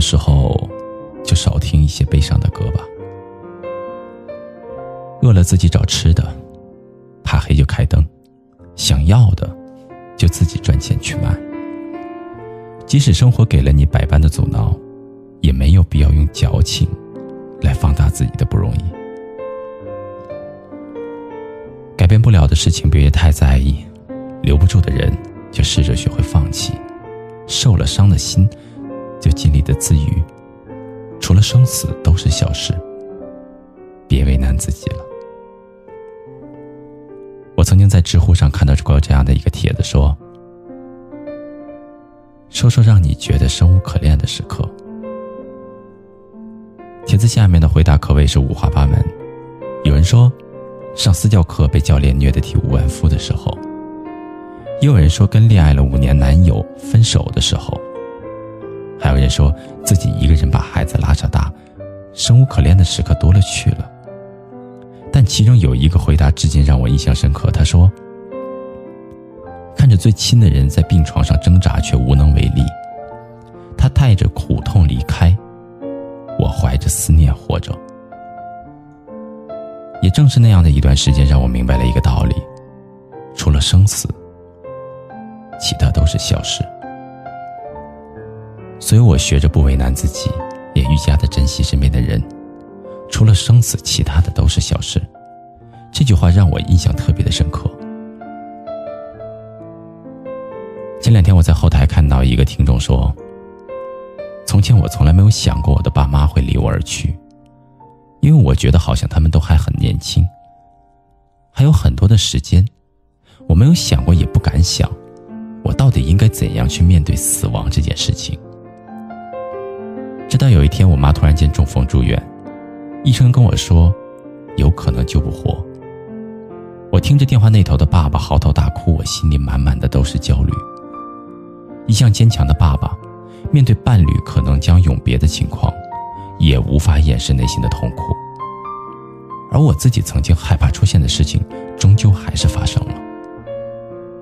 的时候，就少听一些悲伤的歌吧。饿了自己找吃的，怕黑就开灯，想要的就自己赚钱去买。即使生活给了你百般的阻挠，也没有必要用矫情来放大自己的不容易。改变不了的事情，别太在意；留不住的人，就试着学会放弃。受了伤的心，就尽力的自愈。除了生死，都是小事。别为难自己了。我曾经在知乎上看到过这样的一个帖子，说：“说说让你觉得生无可恋的时刻。”帖子下面的回答可谓是五花八门。有人说，上私教课被教练虐得体无完肤的时候；也有人说，跟恋爱了五年男友分手的时候；还有人说自己一个人把孩子拉扯大，生无可恋的时刻多了去了。但其中有一个回答至今让我印象深刻。他说：“看着最亲的人在病床上挣扎却无能为力，他带着苦痛离开，我怀着思念活着。”也正是那样的一段时间，让我明白了一个道理：除了生死，其他都是小事。所以我学着不为难自己，也愈加的珍惜身边的人。除了生死，其他的都是小事。这句话让我印象特别的深刻。前两天我在后台看到一个听众说：“从前我从来没有想过我的爸妈会离我而去，因为我觉得好像他们都还很年轻，还有很多的时间。我没有想过，也不敢想，我到底应该怎样去面对死亡这件事情。”直到有一天，我妈突然间中风住院。医生跟我说，有可能救不活。我听着电话那头的爸爸嚎啕大哭，我心里满满的都是焦虑。一向坚强的爸爸，面对伴侣可能将永别的情况，也无法掩饰内心的痛苦。而我自己曾经害怕出现的事情，终究还是发生了。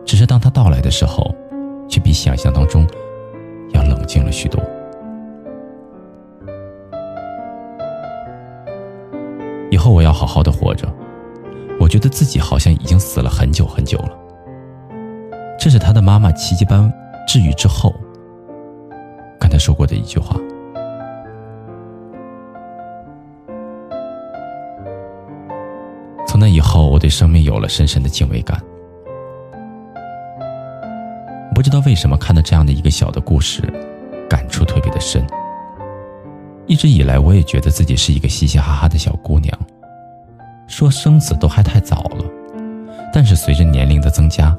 只是当他到来的时候，却比想象当中要冷静了许多。我要好好的活着。我觉得自己好像已经死了很久很久了。这是他的妈妈奇迹般治愈之后，跟他说过的一句话。从那以后，我对生命有了深深的敬畏感。不知道为什么，看到这样的一个小的故事，感触特别的深。一直以来，我也觉得自己是一个嘻嘻哈哈的小姑娘，说生死都还太早了。但是随着年龄的增加，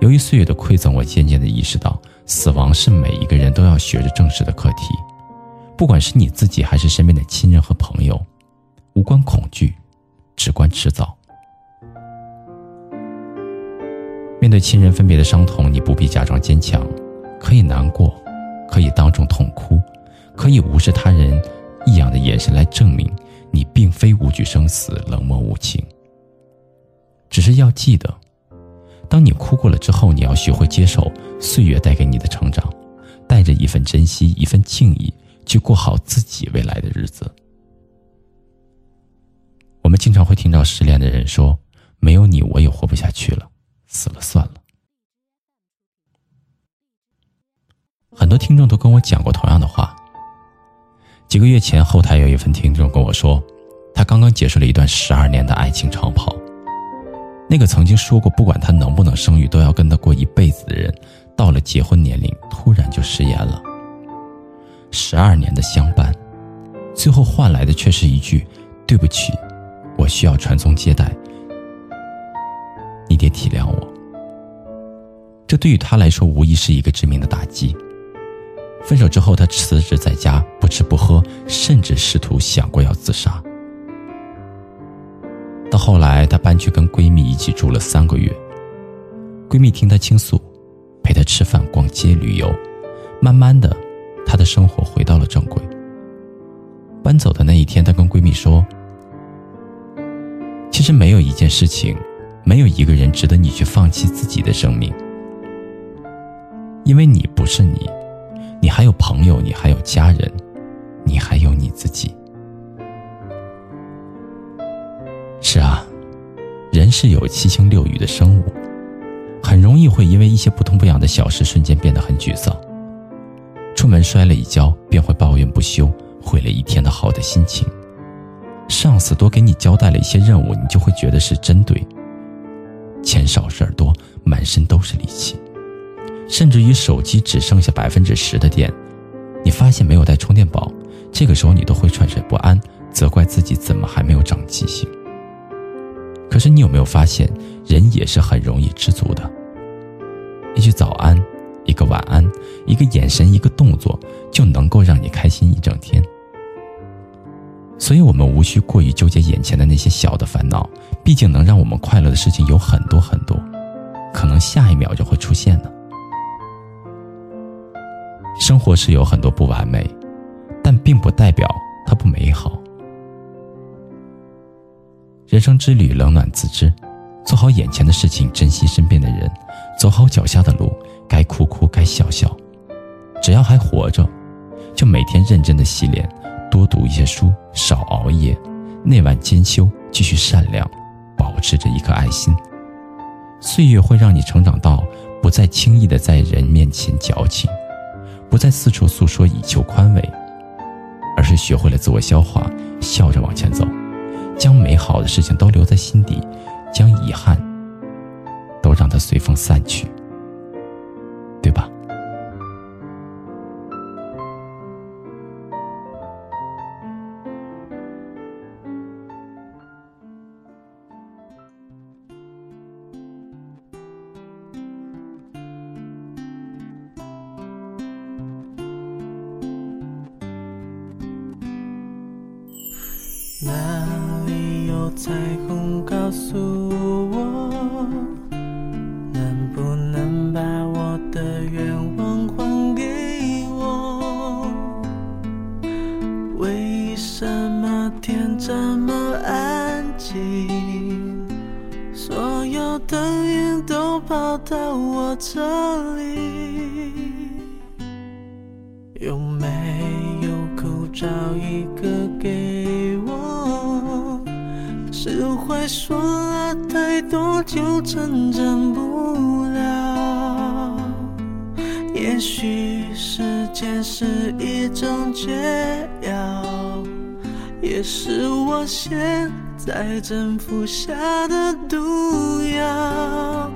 由于岁月的馈赠，我渐渐的意识到，死亡是每一个人都要学着正视的课题。不管是你自己还是身边的亲人和朋友，无关恐惧，只关迟早。面对亲人分别的伤痛，你不必假装坚强，可以难过，可以当众痛哭。可以无视他人异样的眼神来证明你并非无惧生死、冷漠无情。只是要记得，当你哭过了之后，你要学会接受岁月带给你的成长，带着一份珍惜、一份敬意，去过好自己未来的日子。我们经常会听到失恋的人说：“没有你，我也活不下去了，死了算了。”很多听众都跟我讲过同样。几个月前，后台有一份听众跟我说，他刚刚结束了一段十二年的爱情长跑。那个曾经说过不管他能不能生育都要跟他过一辈子的人，到了结婚年龄突然就食言了。十二年的相伴，最后换来的却是一句“对不起，我需要传宗接代，你得体谅我。”这对于他来说无疑是一个致命的打击。分手之后，他辞职在家，不吃不喝，甚至试图想过要自杀。到后来，她搬去跟闺蜜一起住了三个月。闺蜜听她倾诉，陪她吃饭、逛街、旅游，慢慢的，她的生活回到了正轨。搬走的那一天，她跟闺蜜说：“其实没有一件事情，没有一个人值得你去放弃自己的生命，因为你不是你。”你还有朋友，你还有家人，你还有你自己。是啊，人是有七情六欲的生物，很容易会因为一些不痛不痒的小事，瞬间变得很沮丧。出门摔了一跤，便会抱怨不休，毁了一天的好的心情。上司多给你交代了一些任务，你就会觉得是针对。钱少事儿多，满身都是力气。甚至于手机只剩下百分之十的电，你发现没有带充电宝，这个时候你都会惴惴不安，责怪自己怎么还没有长记性。可是你有没有发现，人也是很容易知足的？一句早安。一个晚安，一个眼神，一个动作，就能够让你开心一整天。所以，我们无需过于纠结眼前的那些小的烦恼，毕竟能让我们快乐的事情有很多很多，可能下一秒就会出现呢。生活是有很多不完美，但并不代表它不美好。人生之旅，冷暖自知，做好眼前的事情，珍惜身边的人，走好脚下的路。该哭哭，该笑笑，只要还活着，就每天认真的洗脸，多读一些书，少熬夜，内外兼修，继续善良，保持着一颗爱心。岁月会让你成长到不再轻易的在人面前矫情，不再四处诉说以求宽慰，而是学会了自我消化，笑着往前走，将美好的事情都留在心底，将遗憾都让它随风散去。对吧？哪里有彩虹告诉我能不能把我的愿望还给我？为什么天这么安静？所有的云都跑到我这里。有没有口罩一个给释怀说了太多就成长不了，也许时间是一种解药。也是我现在正服下的毒药。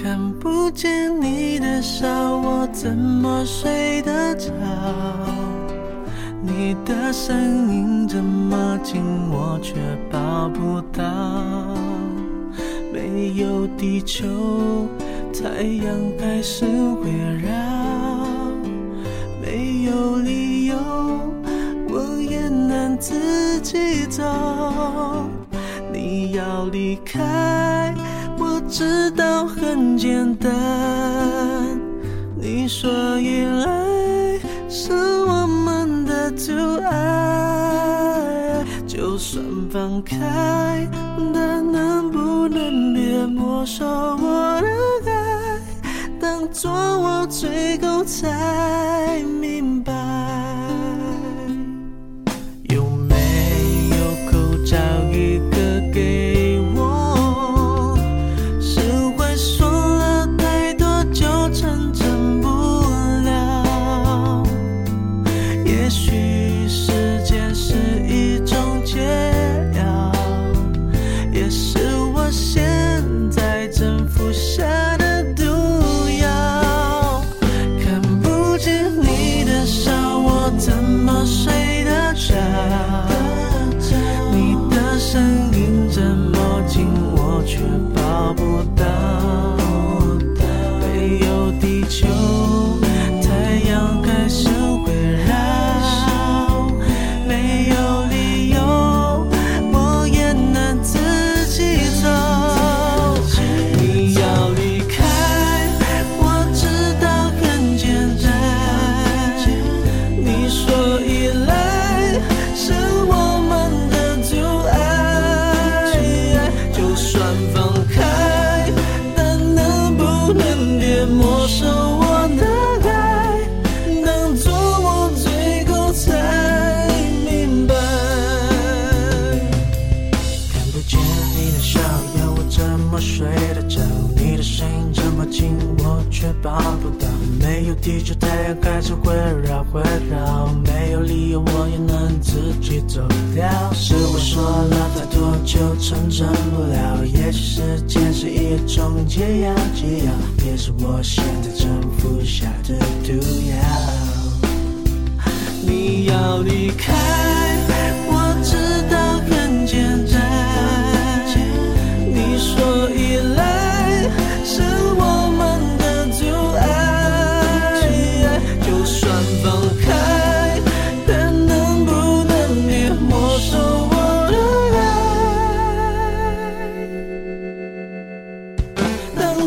看不见你的笑，我怎么睡得着？你的声音这么近，我却抱不到。没有地球，太阳开始围绕。没有理由。我也难自己走，你要离开，我知道很简单。你说依赖是我 to I，就算放开，但能不能别没收我的爱？当作我最后才明白。chose. 睡得着你的声音这么近我却抱不到。没有地球太阳还是会绕会绕没有理由我也能自己走掉。是我说了太多就成真不了？也许时间是一种解药解药也是我现在正服下的毒药你要离开。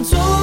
中。